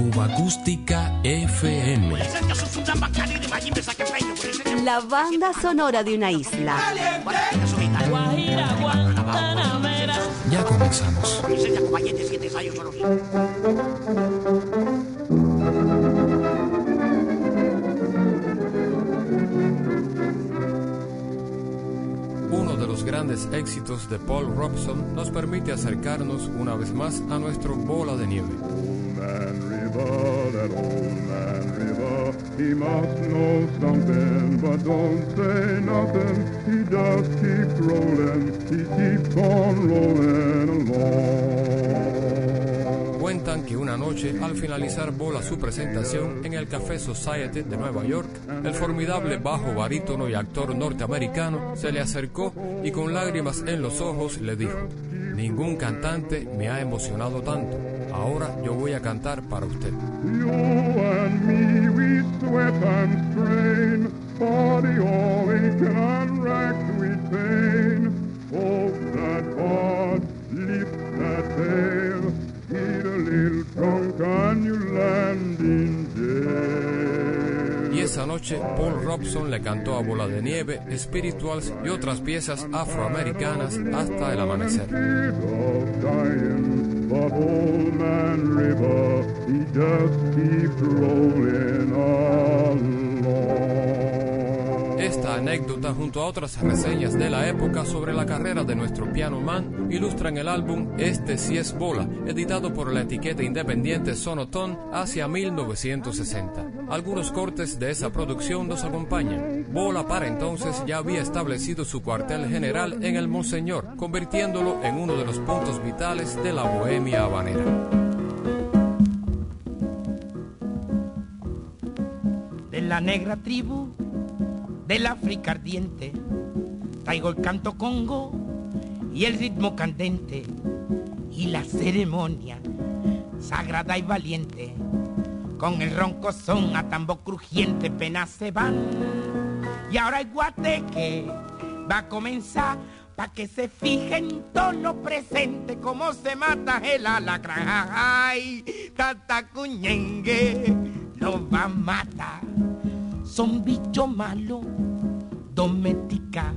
Cuba Acústica FM. La banda sonora de una isla. Ya comenzamos. Uno de los grandes éxitos de Paul Robson nos permite acercarnos una vez más a nuestro bola de nieve. That old man river, he must know something, but don't say nothing. He rolling, he keeps on rolling along. Cuentan que una noche, al finalizar Bola su presentación en el Café Society de Nueva York, el formidable bajo barítono y actor norteamericano se le acercó y con lágrimas en los ojos le dijo, ningún cantante me ha emocionado tanto, ahora yo voy a cantar para usted. You and me, we sweat and strain, body all aching and racked with pain. Hope that God lifts that veil, get a little drunk and you land in jail. Y esa noche, Paul Robson le cantó a Bola de Nieve, Spirituals y otras piezas afroamericanas hasta el amanecer. But old man river, he just keeps rolling along. Esta anécdota, junto a otras reseñas de la época sobre la carrera de nuestro piano man, ilustran el álbum Este sí es Bola, editado por la etiqueta independiente Sonotone hacia 1960. Algunos cortes de esa producción nos acompañan. Bola para entonces ya había establecido su cuartel general en el Monseñor, convirtiéndolo en uno de los puntos vitales de la bohemia habanera. de la negra tribu del África ardiente. Traigo el canto congo y el ritmo candente y la ceremonia sagrada y valiente. Con el ronco son a tambo crujiente penas se van. Y ahora el guateque va a comenzar pa' que se fije en tono presente cómo se mata el alacrán. Ay, tata cuñengue lo va a matar. Son bicho malo, doméstica.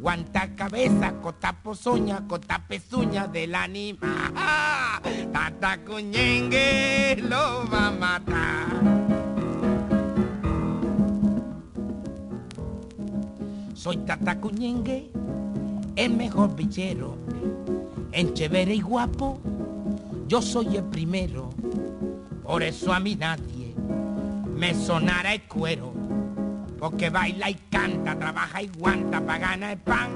Guanta cabeza, cota pozoña, cota pezuña del anima. ¡Ah! Tata cuñengue lo va a matar. Soy Tata Cuñengue, el mejor bichero. En chévere y guapo, yo soy el primero. Por eso a mí nadie me sonará el cuero. Porque baila y canta, trabaja y guanta para ganar el pan.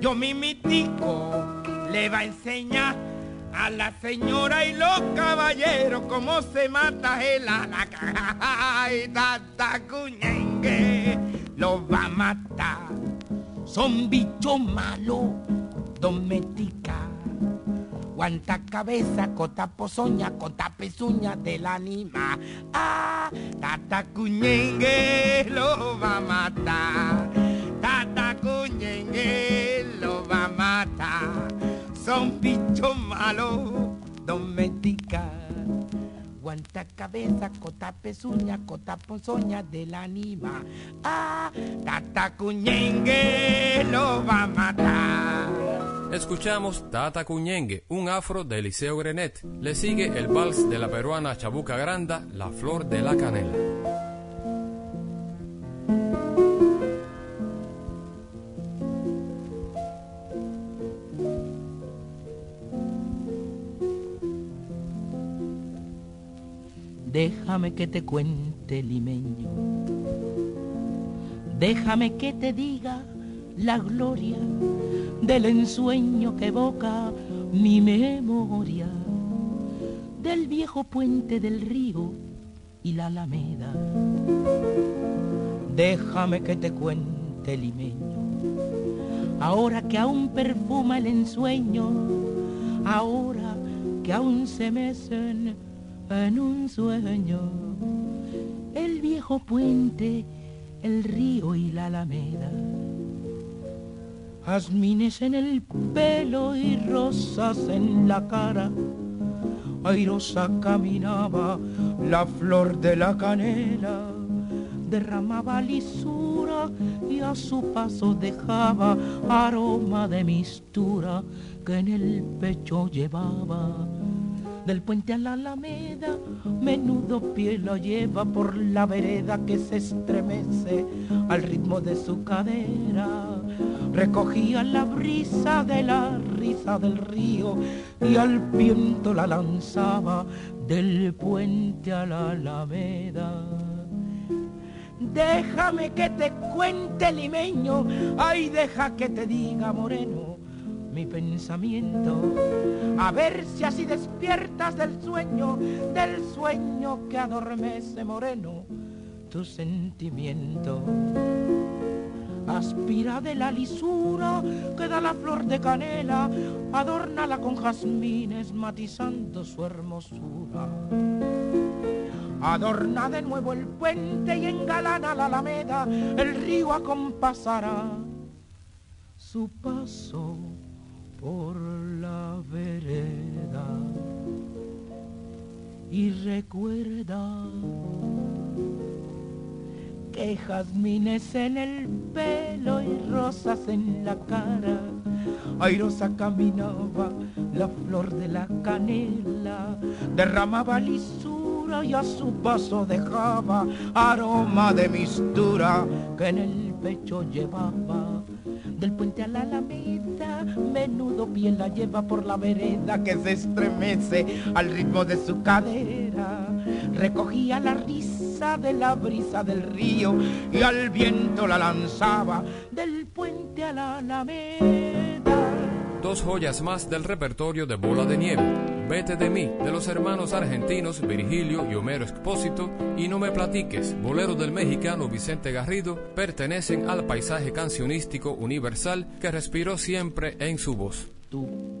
Yo mi mitico le va a enseñar a la señora y los caballeros cómo se mata el alacrán. Ay, Tata Cuñengue lo va a matar. Son bichos malos, doméstica. Guanta cabeza, cota pozoña, cota pezuña del anima. Ah, Tata Cuñengue lo va a matar. Tata Cuñengue lo va a matar. Son bichos malos, doméstica. Guanta cabeza, cota pezuña, cota pozoña del anima. Ah, Tata Cuñengue lo va a matar. Escuchamos Tata Cuñengue, un afro de Eliseo Grenet. Le sigue el vals de la peruana Chabuca Granda, La Flor de la Canela. Déjame que te cuente, limeño. Déjame que te diga la gloria del ensueño que evoca mi memoria, del viejo puente del río y la alameda. Déjame que te cuente, limeño, ahora que aún perfuma el ensueño, ahora que aún se mecen en un sueño, el viejo puente, el río y la alameda jazmines en el pelo y rosas en la cara, airosa caminaba la flor de la canela, derramaba lisura y a su paso dejaba aroma de mistura que en el pecho llevaba. Del puente a la alameda, menudo pie lo lleva por la vereda que se estremece al ritmo de su cadera recogía la brisa de la risa del río y al viento la lanzaba del puente a la alameda. Déjame que te cuente limeño, ay deja que te diga moreno mi pensamiento, a ver si así despiertas del sueño, del sueño que adormece moreno tu sentimiento aspira de la lisura que da la flor de canela, adórnala con jazmines matizando su hermosura. Adorna de nuevo el puente y engalana la alameda, el río acompasará su paso por la vereda. Y recuerda jazmines en el pelo y rosas en la cara. Airosa caminaba la flor de la canela, derramaba lisura y a su paso dejaba aroma de mistura que en el pecho llevaba. Del puente a la alameda, menudo piel la lleva por la vereda que se estremece al ritmo de su cadera. Recogía la risa de la brisa del río y al viento la lanzaba del puente a la alameda. Dos joyas más del repertorio de Bola de Nieve. Vete de mí, de los hermanos argentinos Virgilio y Homero Expósito, y No me platiques, bolero del mexicano Vicente Garrido, pertenecen al paisaje cancionístico universal que respiró siempre en su voz. Tú,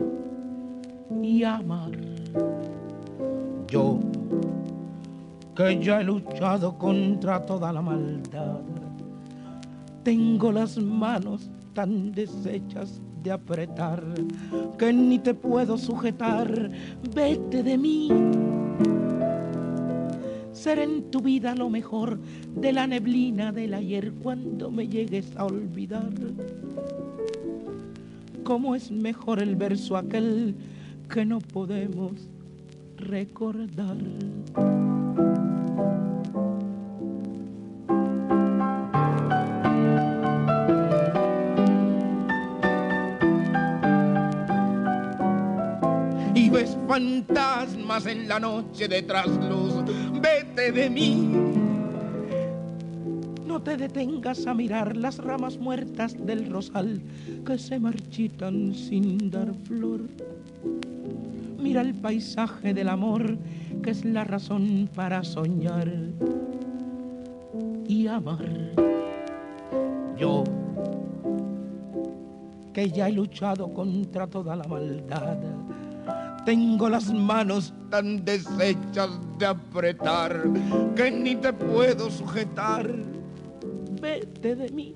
y amar. Yo, que ya he luchado contra toda la maldad, tengo las manos tan deshechas de apretar que ni te puedo sujetar. Vete de mí. Ser en tu vida lo mejor de la neblina del ayer cuando me llegues a olvidar. Cómo es mejor el verso aquel que no podemos recordar. Y ves fantasmas en la noche de trasluz, vete de mí. No te detengas a mirar las ramas muertas del rosal que se marchitan sin dar flor Mira el paisaje del amor, que es la razón para soñar y amar. Yo, que ya he luchado contra toda la maldad, tengo las manos tan deshechas de apretar que ni te puedo sujetar. Vete de mí.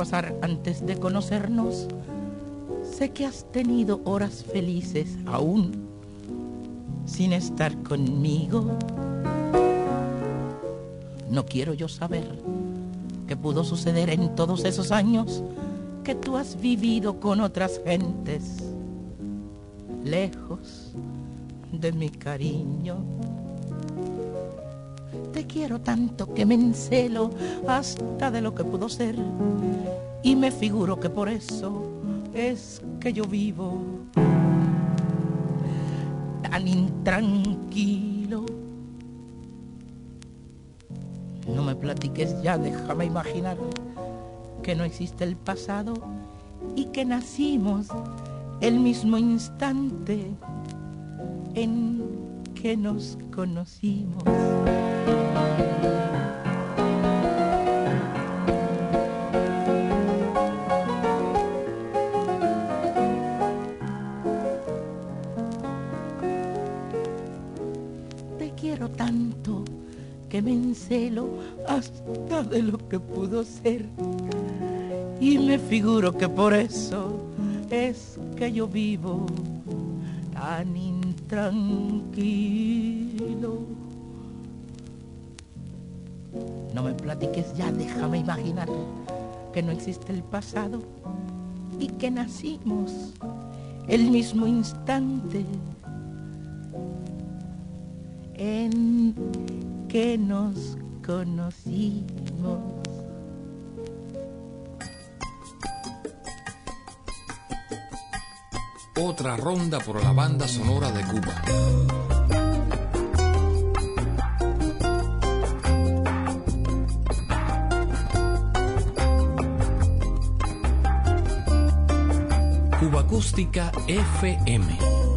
Pasar antes de conocernos. Sé que has tenido horas felices aún sin estar conmigo. No quiero yo saber qué pudo suceder en todos esos años que tú has vivido con otras gentes, lejos de mi cariño. Quiero tanto que me encelo hasta de lo que pudo ser y me figuro que por eso es que yo vivo tan intranquilo. No me platiques ya, déjame imaginar que no existe el pasado y que nacimos el mismo instante en que nos conocimos. Te quiero tanto que me encelo hasta de lo que pudo ser. Y me figuro que por eso es que yo vivo tan intranquilo. No me platiques ya, déjame imaginar que no existe el pasado y que nacimos el mismo instante en que nos conocimos. Otra ronda por la banda sonora de Cuba. Acústica FM.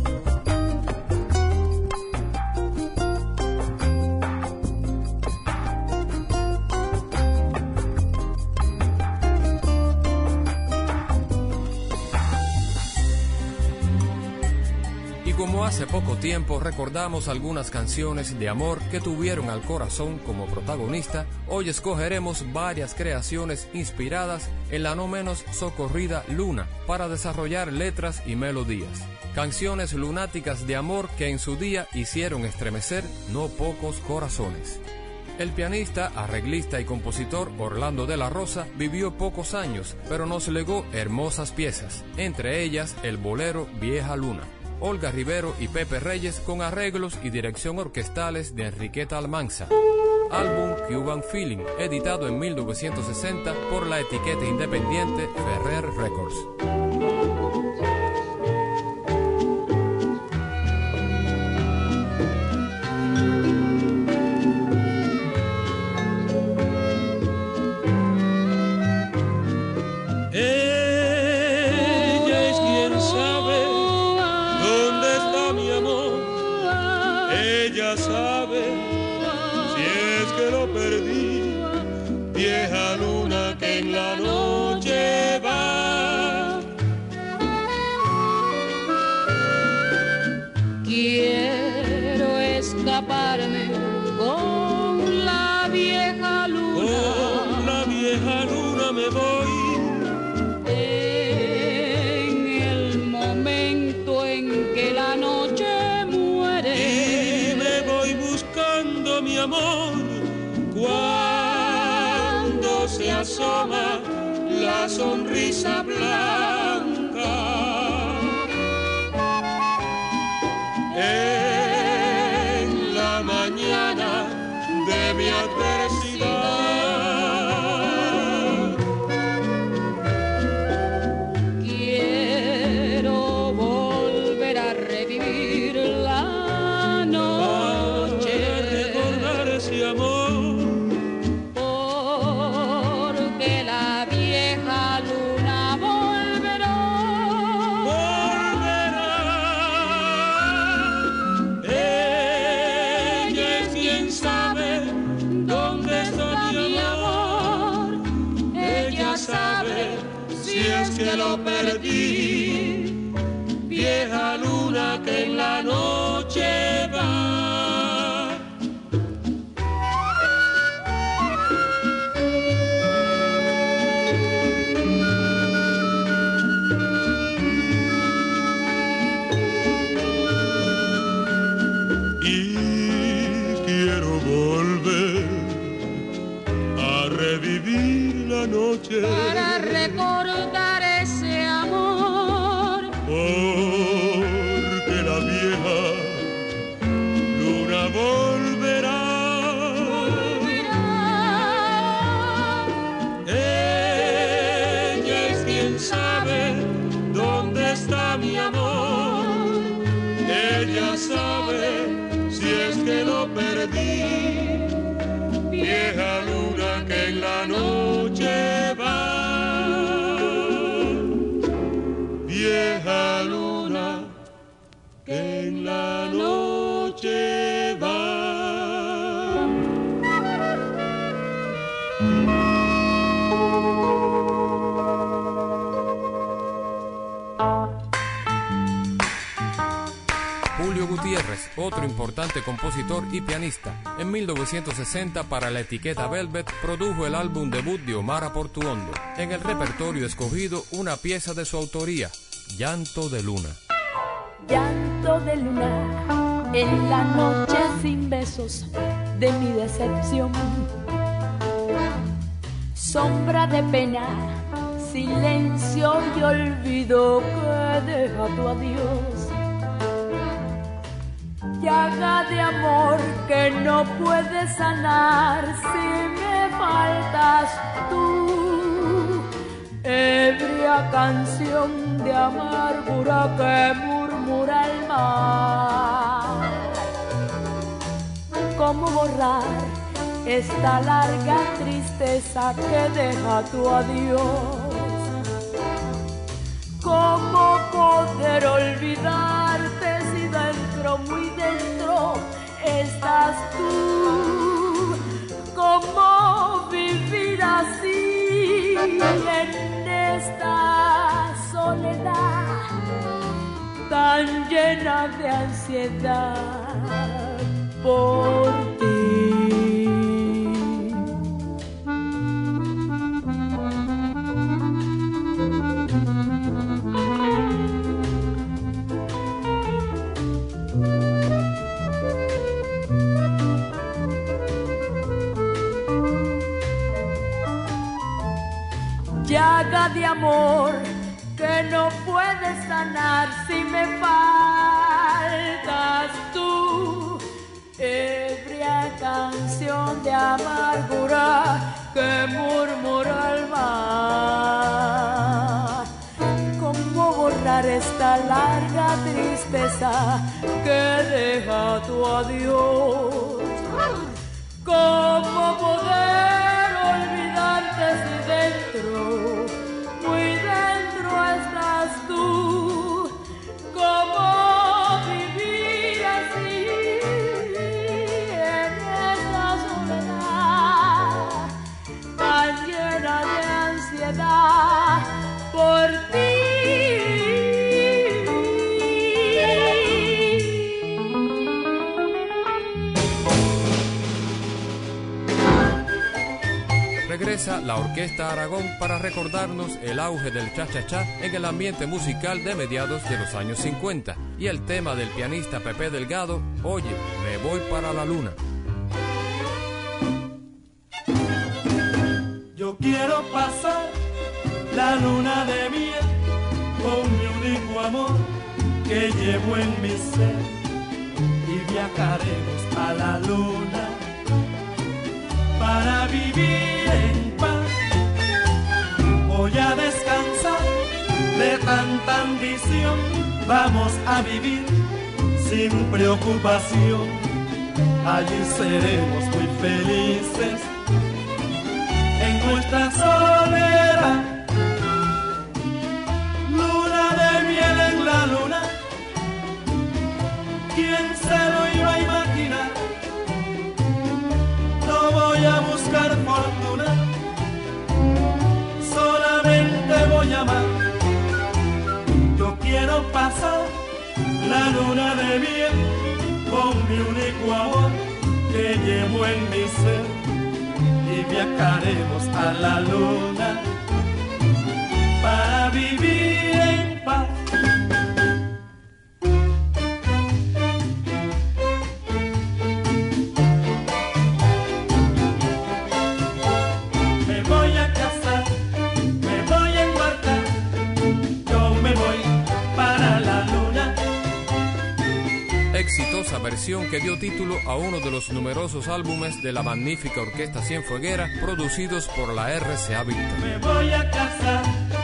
Poco tiempo recordamos algunas canciones de amor que tuvieron al corazón como protagonista, hoy escogeremos varias creaciones inspiradas en la no menos socorrida Luna para desarrollar letras y melodías. Canciones lunáticas de amor que en su día hicieron estremecer no pocos corazones. El pianista, arreglista y compositor Orlando de la Rosa vivió pocos años, pero nos legó hermosas piezas, entre ellas el bolero Vieja Luna. Olga Rivero y Pepe Reyes con arreglos y dirección orquestales de Enriqueta Almanza. Álbum Cuban Feeling, editado en 1960 por la etiqueta independiente Ferrer Records. Ella sabe si es que lo perdí. Vieja luna para recordar ese amor. Porque otro importante compositor y pianista, en 1960 para la etiqueta Velvet produjo el álbum debut de Omar Portuondo. En el repertorio escogido una pieza de su autoría, Llanto de Luna. llanto de luna en la noche sin besos de mi decepción. Sombra de pena, silencio y olvido que deja tu adiós. Llaga de amor que no puede sanar si me faltas tú ebria canción de amargura que murmura el mar. ¿Cómo borrar esta larga tristeza que deja tu adiós? ¿Cómo poder olvidarte si muy dentro, estás tú? ¿Cómo vivir así en esta soledad tan llena de ansiedad por de amor que no puedes sanar si me faltas tú. Ebria canción de amargura que murmura el mar. ¿Cómo borrar esta larga tristeza que deja tu adiós? ¿Cómo poder olvidarte si dentro, tú? La Orquesta Aragón para recordarnos el auge del cha-cha-cha en el ambiente musical de mediados de los años 50 y el tema del pianista Pepe Delgado, Oye, me voy para la luna. Yo quiero pasar la luna de miel con mi único amor que llevo en mi ser y viajaremos a la luna para vivir en. Voy a descansar de tanta ambición, vamos a vivir sin preocupación. Allí seremos muy felices en nuestra soledad. Pasar la luna de miel con mi único amor que llevo en mi ser y viajaremos a la luna para vivir dio título a uno de los numerosos álbumes de la magnífica Orquesta Cienfueguera producidos por la RCA Victor. A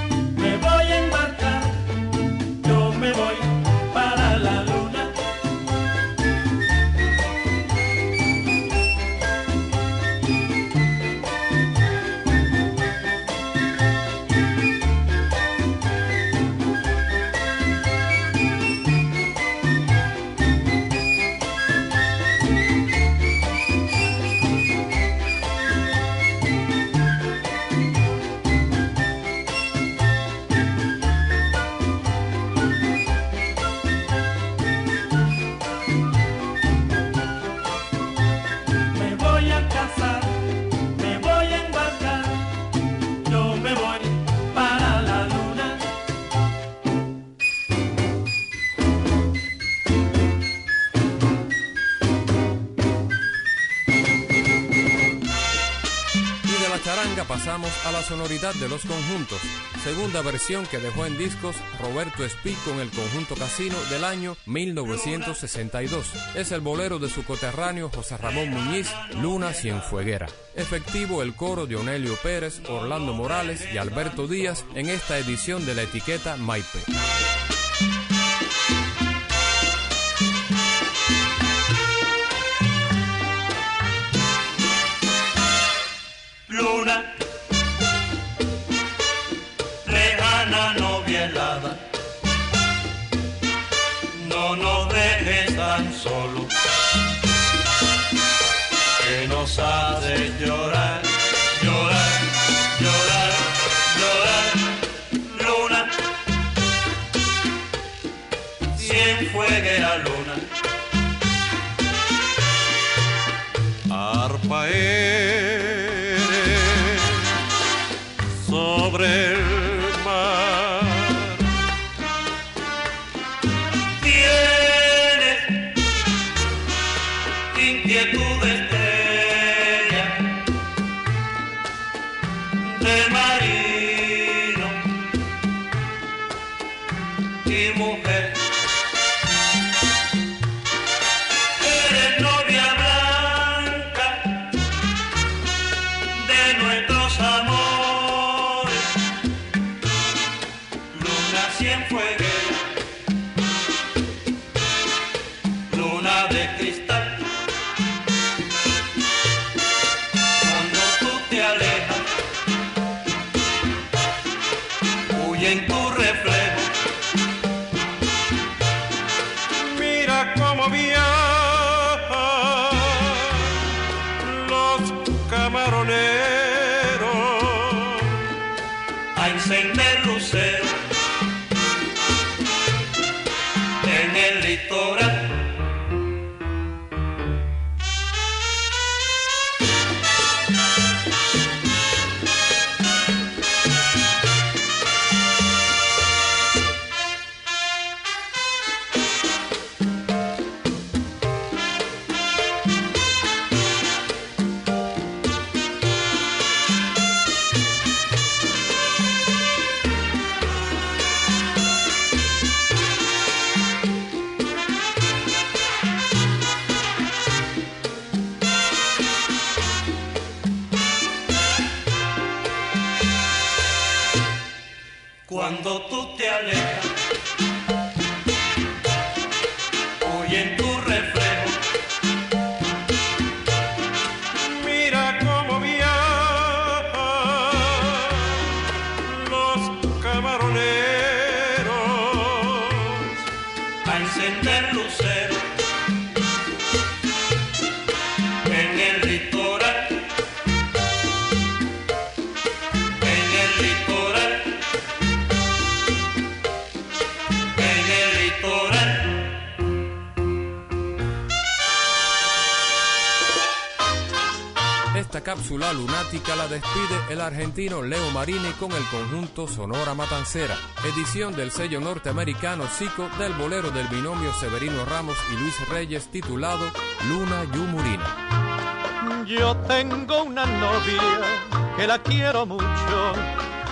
sonoridad de los conjuntos, segunda versión que dejó en discos Roberto Espí con el conjunto Casino del año 1962. Es el bolero de su coterráneo José Ramón Muñiz, Luna Cienfueguera. Efectivo el coro de Onelio Pérez, Orlando Morales y Alberto Díaz en esta edición de la etiqueta Maipe. Y mujer. Cápsula lunática la despide el argentino Leo Marini con el conjunto Sonora Matancera, edición del sello norteamericano Zico del bolero del binomio Severino Ramos y Luis Reyes titulado Luna Yumurina. Yo tengo una novia que la quiero mucho,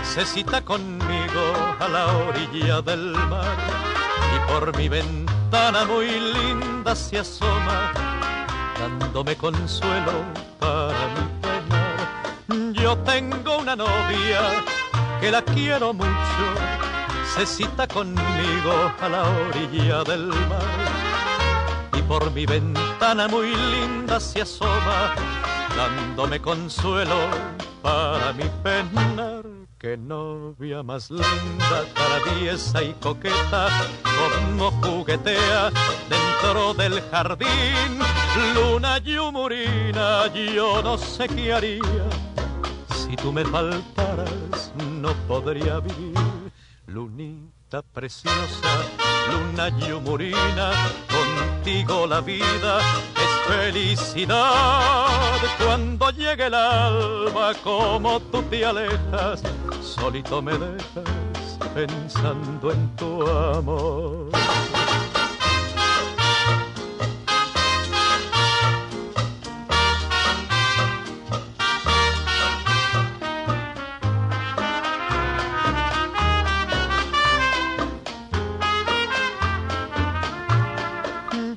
se cita conmigo a la orilla del mar y por mi ventana muy linda se asoma dándome consuelo para mi. Yo tengo una novia que la quiero mucho, se cita conmigo a la orilla del mar. Y por mi ventana muy linda se asoma, dándome consuelo para mi penar. Qué novia más linda, traviesa y coqueta, como juguetea dentro del jardín. Luna yumurina, yo no sé qué haría. Si tú me faltaras, no podría vivir. Lunita preciosa, luna yumurina, contigo la vida es felicidad. Cuando llegue el alba, como tú te alejas, solito me dejas pensando en tu amor.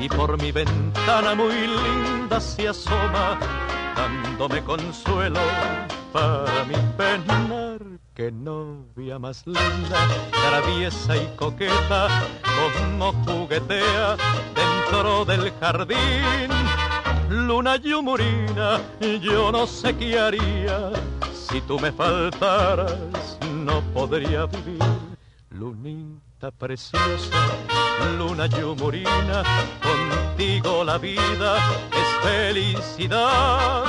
y por mi ventana muy linda se asoma, dándome consuelo para mi penar. Qué novia más linda, traviesa y coqueta, como juguetea dentro del jardín. Luna yumurina, yo no sé qué haría, si tú me faltaras, no podría vivir. Preciosa, luna yumurina, contigo la vida es felicidad.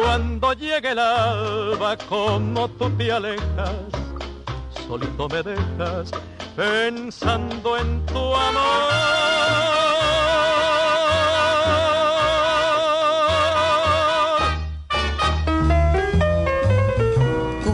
Cuando llegue el alba, como tú te alejas, solito me dejas pensando en tu amor.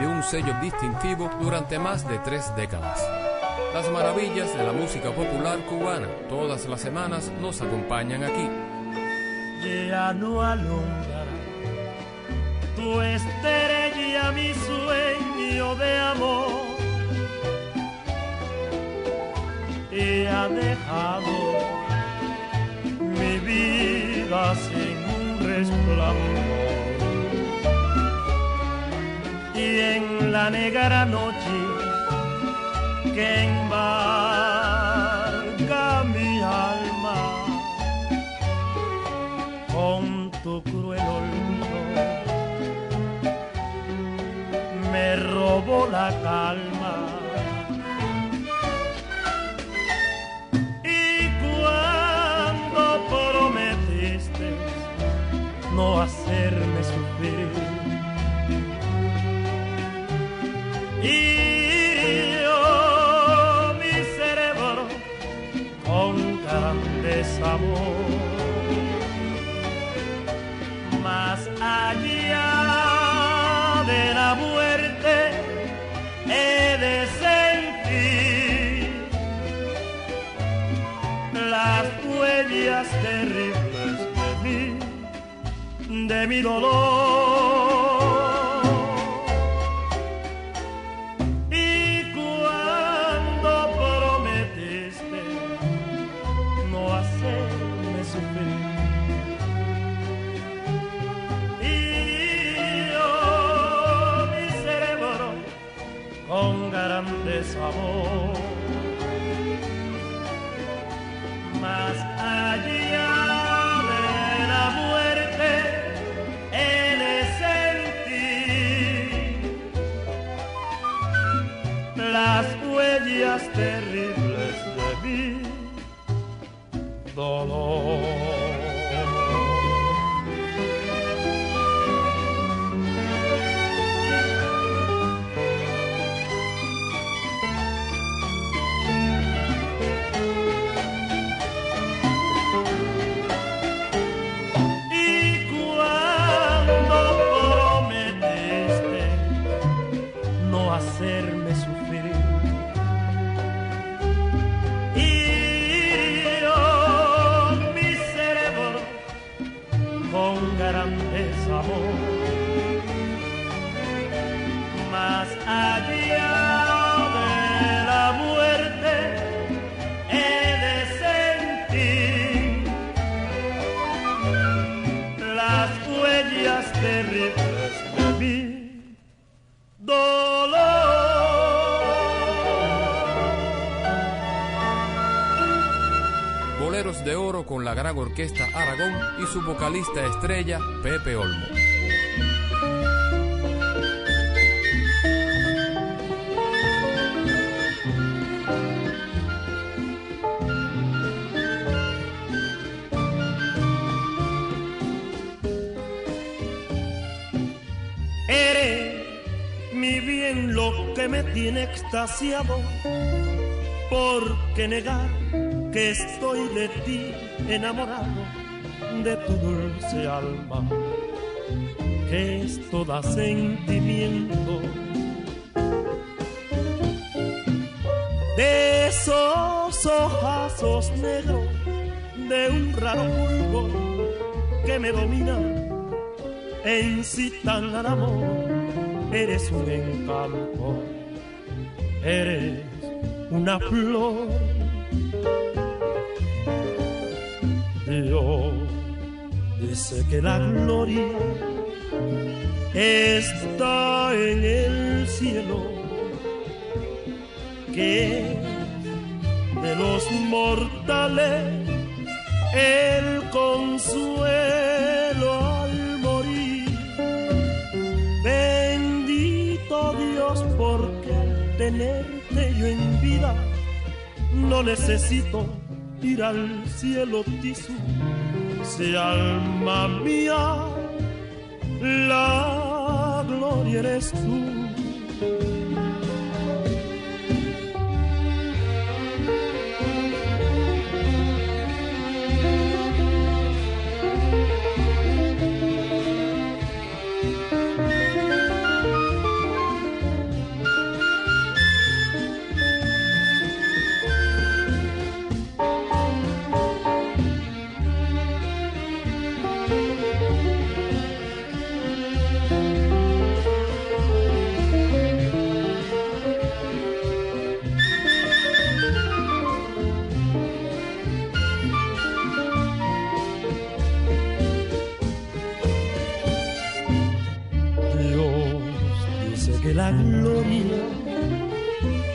De un sello distintivo durante más de tres décadas. Las maravillas de la música popular cubana todas las semanas nos acompañan aquí. ya no alumbra tu estrella, mi sueño de amor. Y ha dejado mi vida sin un resplandor. En la negra noche que embarga mi alma con tu cruel olvido. Me robó la calma de mi dolor. Con la gran orquesta Aragón y su vocalista estrella Pepe Olmo. Lo que me tiene extasiado, porque negar que estoy de ti enamorado de tu dulce alma, que es toda sentimiento. De esos ojazos negros de un raro fulgor que me domina e incitan al amor, eres un encanto, eres una flor Dios dice que la gloria está en el cielo, que de los mortales el consuelo al morir. Bendito Dios porque al tenerte yo en vida no necesito ir al cielo tisu, si alma mía, la gloria eres tú.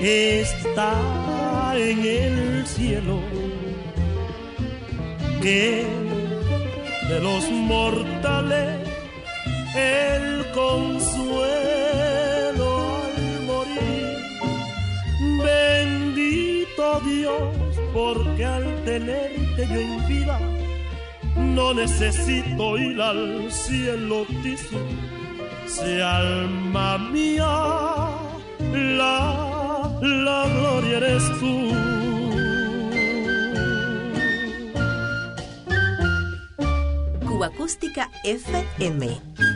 Está en el cielo, que de los mortales el consuelo al morir. Bendito Dios, porque al tenerte yo en vida, no necesito ir al cielo tizo si alma mía, la, la gloria eres tú. Cuba Acústica FM.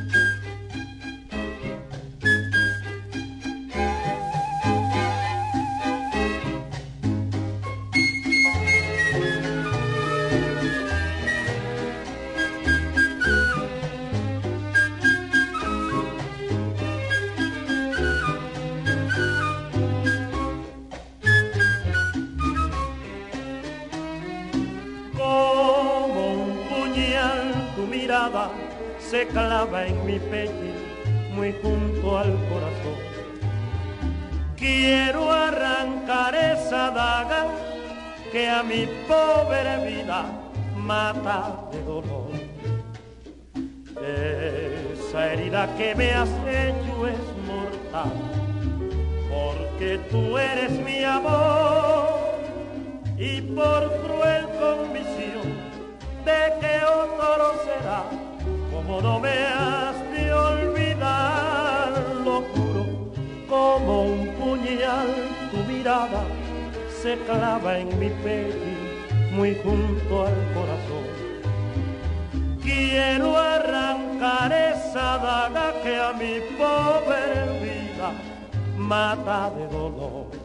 Mi pobre vida mata de dolor. Esa herida que me has hecho es mortal, porque tú eres mi amor y por cruel convicción de que otro será, como no me has de olvidar, lo juro, como un puñal tu mirada se clava en mi pecho muy junto al corazón. Quiero arrancar esa daga que a mi pobre vida mata de dolor.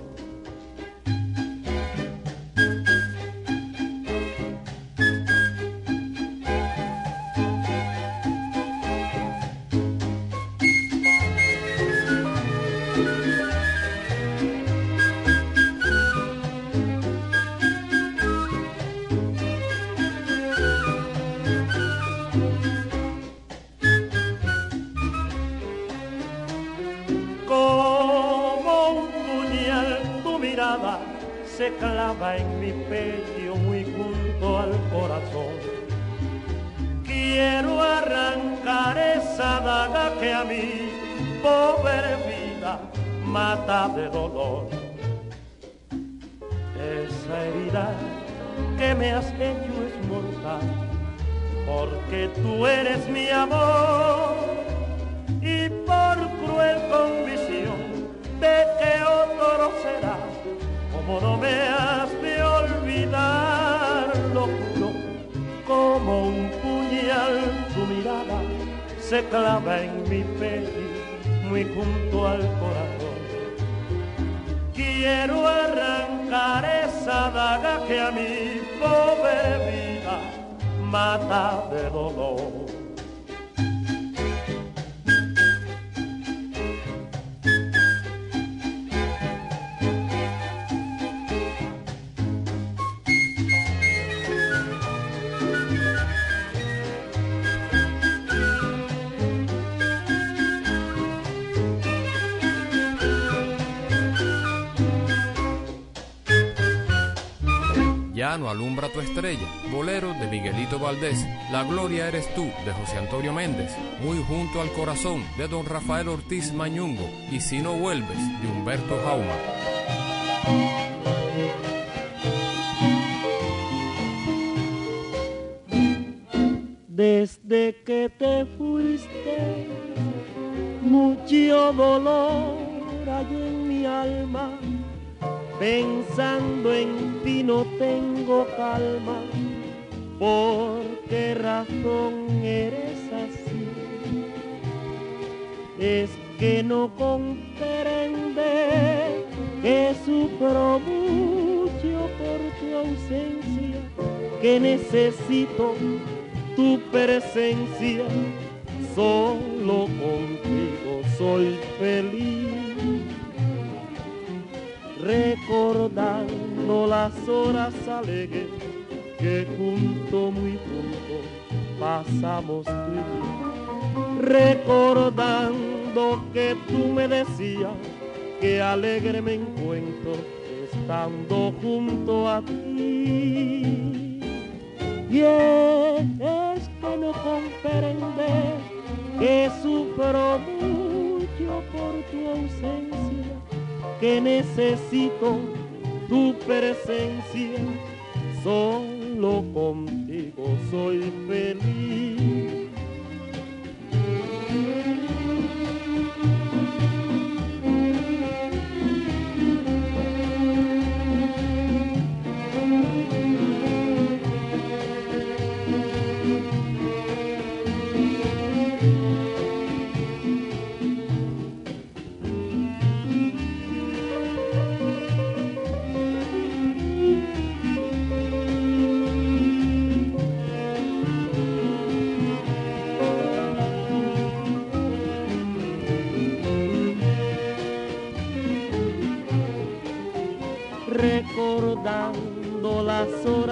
Alumbra tu estrella, bolero de Miguelito Valdés, La Gloria eres tú de José Antonio Méndez, Muy junto al corazón de don Rafael Ortiz Mañungo. Y Si no vuelves de Humberto Jauma. Desde necesito tu presencia, solo contigo soy feliz. Recordando las horas alegres que junto, muy junto pasamos tú recordando que tú me decías que alegre me encuentro estando junto a ti.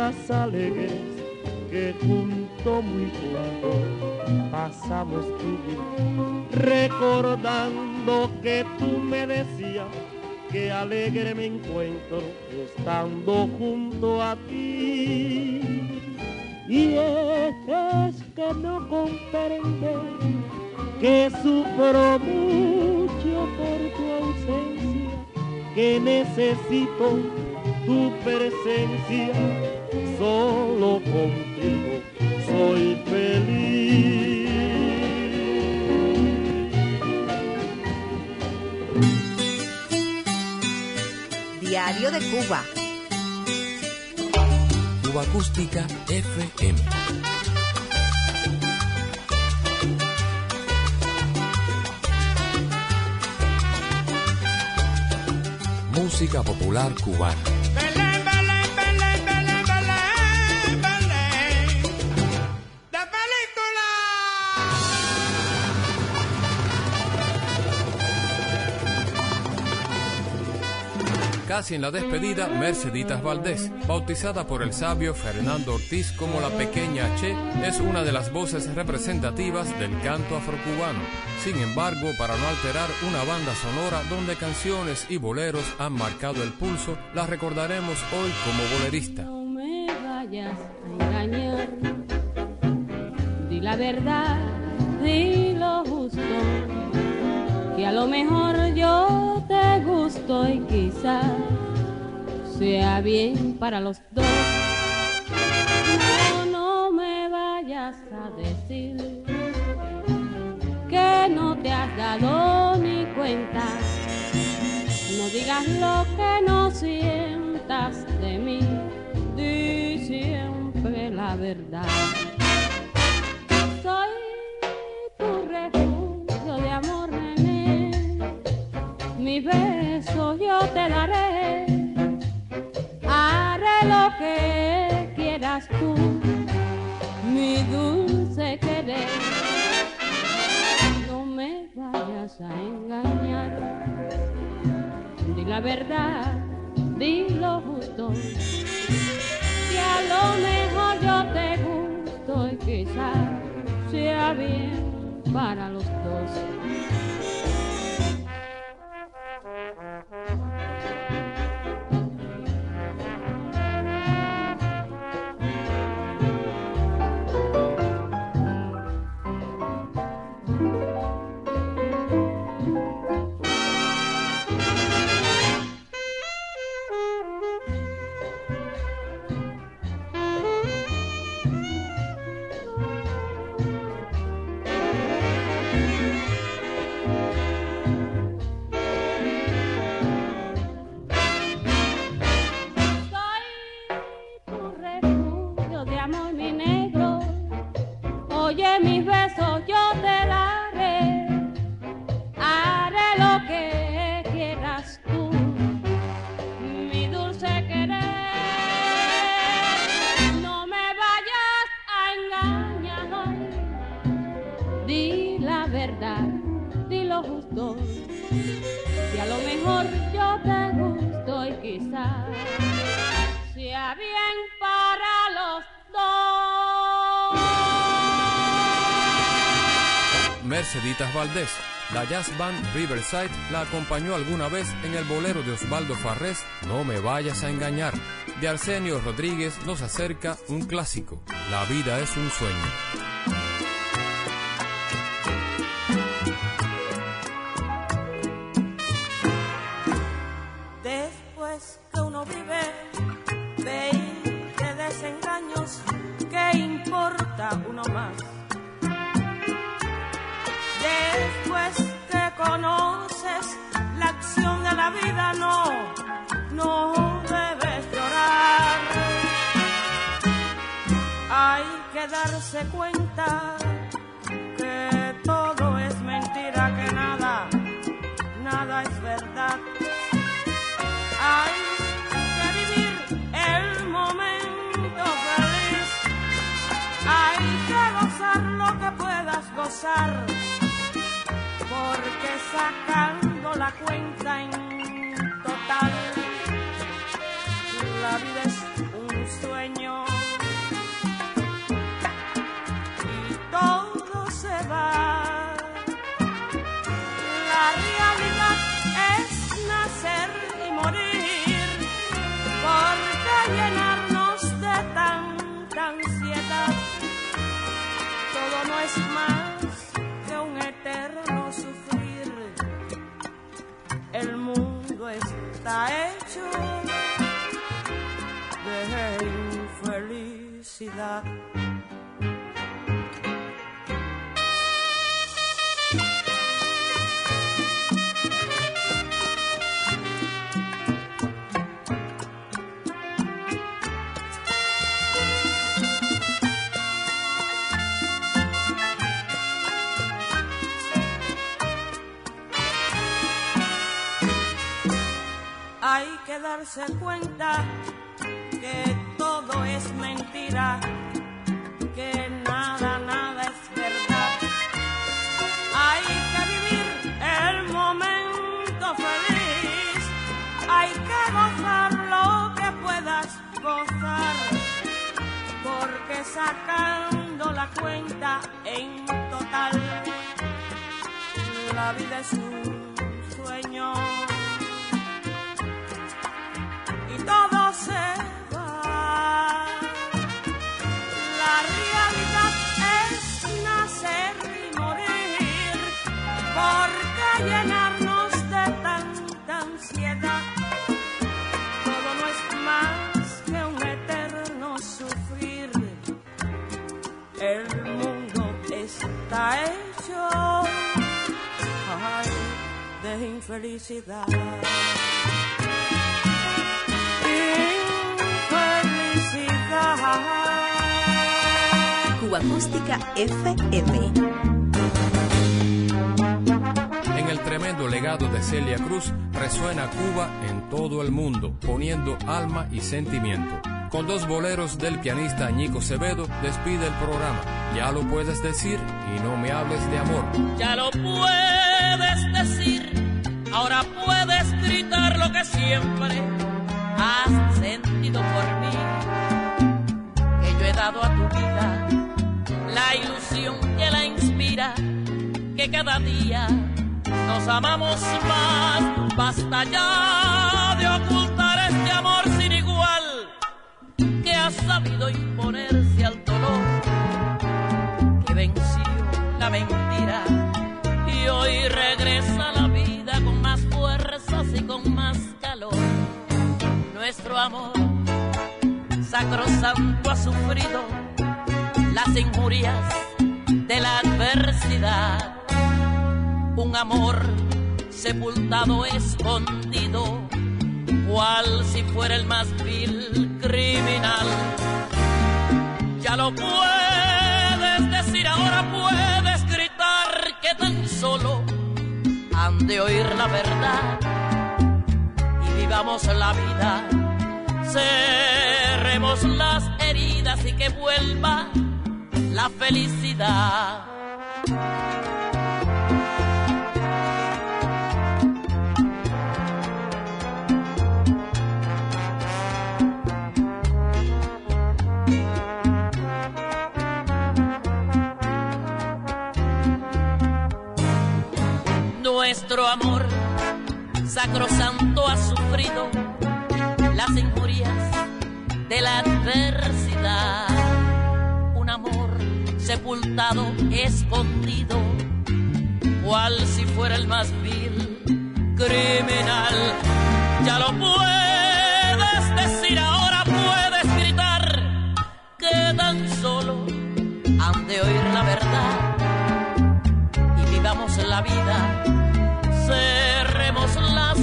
Horas alegres que junto, muy junto pasamos tú recordando que tú me decías que alegre me encuentro estando junto a ti. Y es que no comprende que sufro mucho por tu ausencia, que necesito en la despedida, Merceditas Valdés, bautizada por el sabio Fernando Ortiz como la pequeña Che, es una de las voces representativas del canto afrocubano. Sin embargo, para no alterar una banda sonora donde canciones y boleros han marcado el pulso, la recordaremos hoy como bolerista. No me vayas a engañar, di la verdad, di lo justo, que a lo mejor yo te gusto y quizás sea bien para los dos. No, no me vayas a decir que no te has dado ni cuenta. No digas lo que no sientas de mí, di siempre la verdad. Soy tu refugio de amor, nené. Mi beso yo te daré. Lo que quieras tú, mi dulce querer. No me vayas a engañar. Di la verdad, di lo justo. Que a lo mejor yo te gusto y quizás sea bien para los dos. La jazz band Riverside la acompañó alguna vez en el bolero de Osvaldo Farrés, No me vayas a engañar. De Arsenio Rodríguez nos acerca un clásico, La vida es un sueño. Darse cuenta que todo es mentira, que nada, nada es verdad. Hay que vivir el momento feliz. Hay que gozar lo que puedas gozar. Porque sacando la cuenta en total, la vida es Hay que darse cuenta infelicidad. Infelicidad. Cuba Acústica FM. En el tremendo legado de Celia Cruz resuena Cuba en todo el mundo, poniendo alma y sentimiento. Con dos boleros del pianista Ñico Acevedo despide el programa. Ya lo puedes decir y no me hables de amor. Ya lo puedes decir, ahora puedes gritar lo que siempre has sentido por mí. Que yo he dado a tu vida la ilusión que la inspira, que cada día nos amamos más. Basta ya de ocultar este amor sin igual que ha sabido imponerse al dolor, que venció la mentira y hoy regresa la Nuestro amor sacrosanto ha sufrido las injurias de la adversidad. Un amor sepultado, escondido, cual si fuera el más vil criminal. Ya lo puedes decir, ahora puedes gritar que tan solo han de oír la verdad vivamos la vida. Cerremos las heridas y que vuelva la felicidad. Nuestro amor sacrosanto ha sufrido las injurias de la adversidad. Un amor sepultado, escondido, cual si fuera el más vil criminal. Ya lo puedes decir, ahora puedes gritar que tan solo han de oír la verdad y vivamos la vida.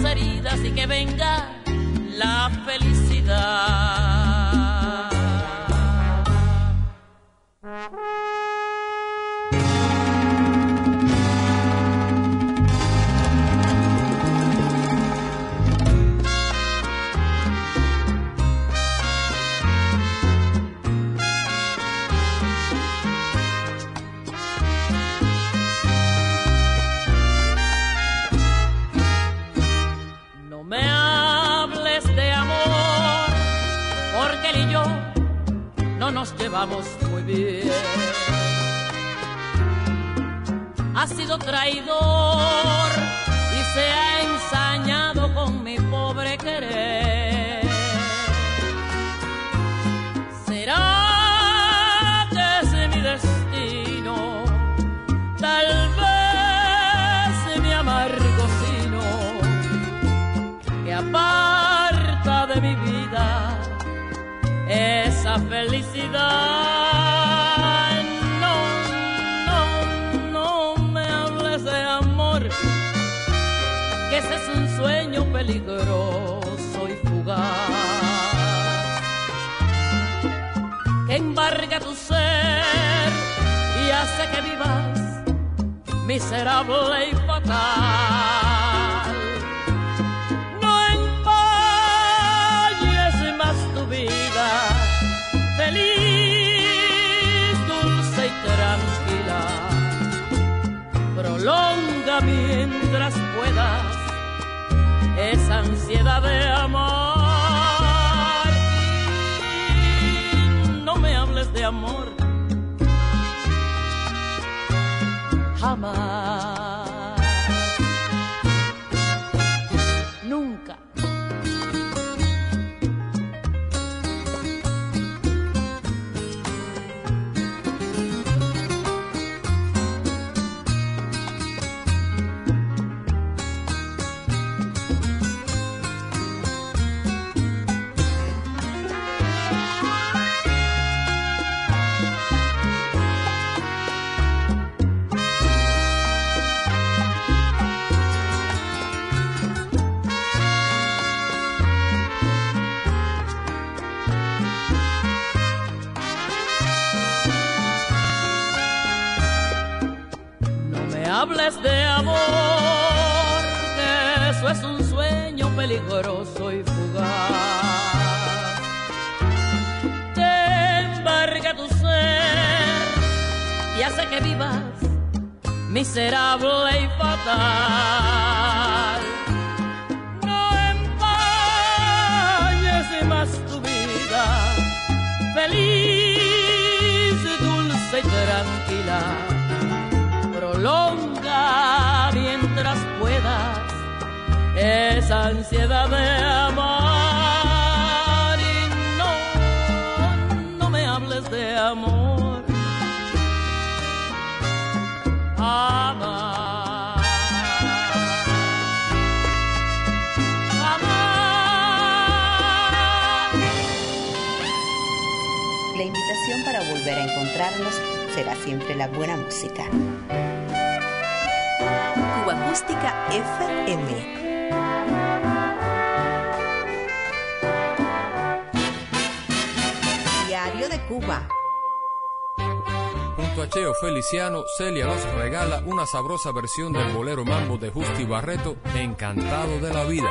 Heridas y que venga la felicidad. Llevamos muy bien. Ha sido traidor felicidad. No, no, no me hables de amor, que ese es un sueño peligroso y fugaz. Que embarga tu ser y hace que vivas miserable y fatal. Ansiedad de amar. Y no me hables de amor jamás. Vivas miserable y fatal. No empañes más tu vida, feliz, dulce y tranquila prolonga mientras puedas esa ansiedad de amar encontrarnos será siempre la buena música. Cuba Acústica FM. Diario de Cuba. Junto a Cheo Feliciano, Celia nos regala una sabrosa versión del bolero mambo de Justi Barreto, Encantado de la Vida.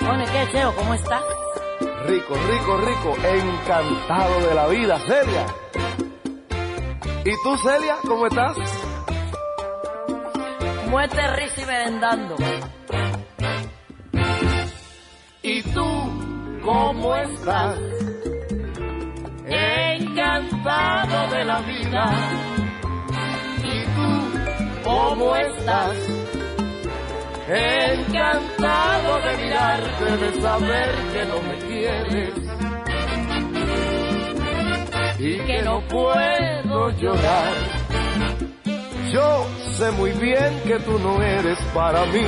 Oye, ¿qué, Cheo? ¿Cómo estás? Rico, rico, rico, encantado de la vida, Celia. ¿Y tú, Celia, cómo estás? Muerte, risa y merendando. ¿Y tú, cómo estás? Encantado de la vida. ¿Y tú, cómo estás? Encantado de mirarte, de saber que no me quieres. Y que no puedo llorar. Yo sé muy bien que tú no eres para mí.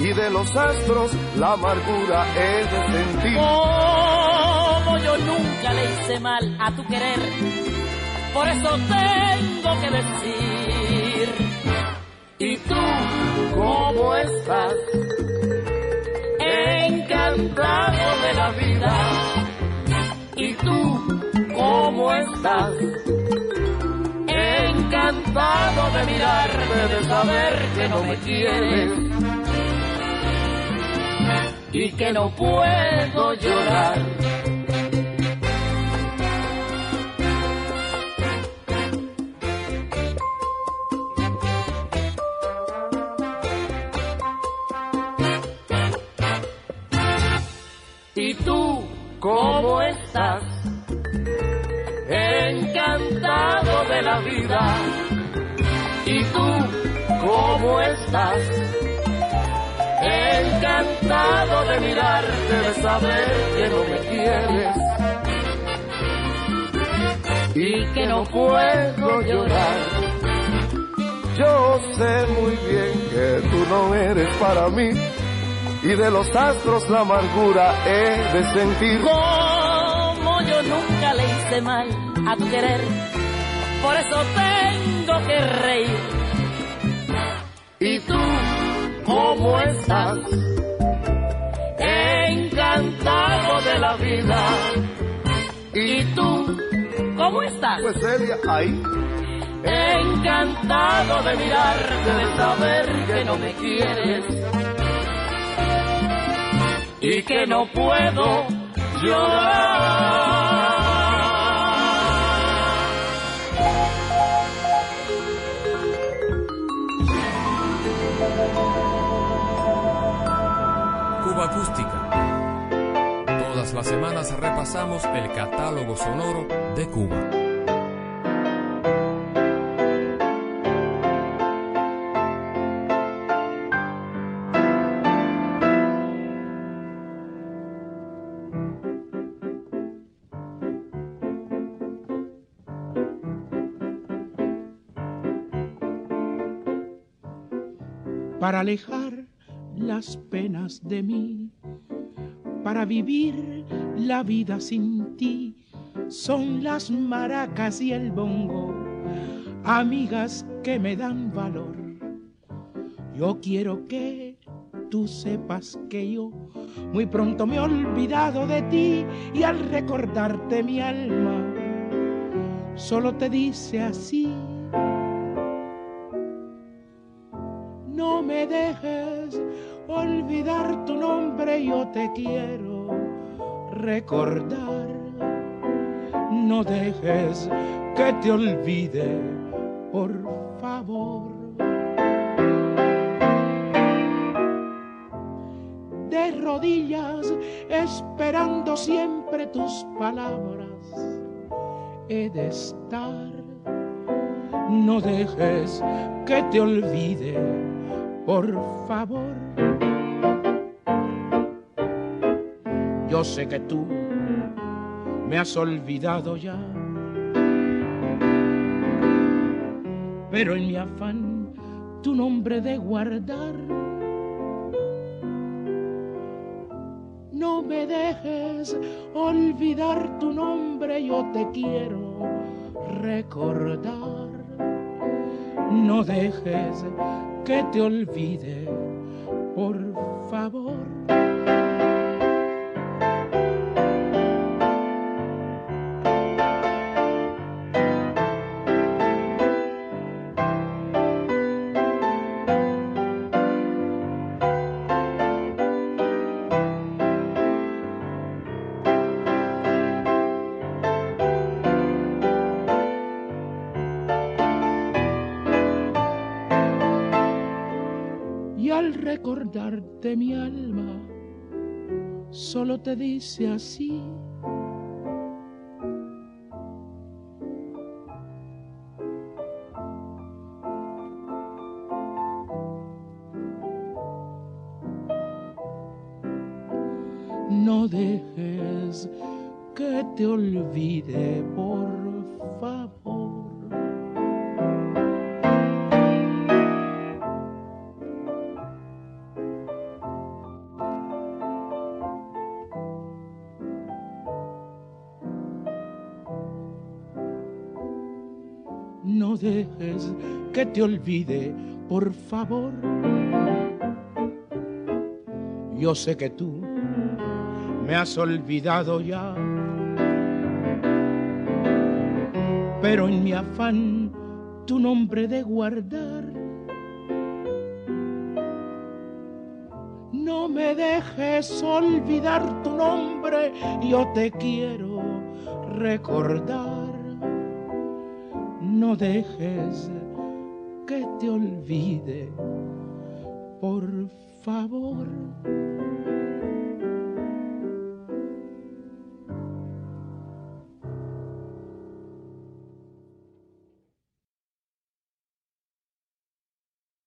Y de los astros la amargura he de sentir. Como yo nunca le hice mal a tu querer, por eso tengo que decir. ¿Y tú cómo estás? Encantado de la vida. Encantado de mirarte, de saber que no me quieres y que no puedo llorar. ¿Y tú cómo estás? La vida. ¿Y tú cómo estás? Encantado de mirarte, de saber que no me quieres y que no puedo llorar. Yo sé muy bien que tú no eres para mí y de los astros la amargura he de sentir. Como yo nunca hace mal a tu querer, por eso tengo que reír. ¿Y tú cómo estás? Encantado de la vida. ¿Y tú cómo estás? Pues Celia, ahí. Encantado de mirarte, de saber que no me quieres y que no puedo llorar. Las semanas repasamos el catálogo sonoro de Cuba. para alejar las penas de mí, para vivir la vida sin ti. Son las maracas y el bongo, amigas que me dan valor. Yo quiero que tú sepas que yo muy pronto me he olvidado de ti y al recordarte mi alma solo te dice así. No me dejes olvidar tu nombre, yo te quiero recordar. No dejes que te olvide, por favor. De rodillas, esperando siempre tus palabras, he de estar. No dejes que te olvide, por favor. Yo sé que tú me has olvidado ya, pero en mi afán tu nombre de guardar, no me dejes olvidar tu nombre, yo te quiero recordar. No dejes que te olvide, por favor. Solo te dice así. Que te olvide, por favor. Yo sé que tú me has olvidado ya, pero en mi afán tu nombre de guardar, no me dejes olvidar tu nombre, yo te quiero recordar. No dejes que te olvide, por favor.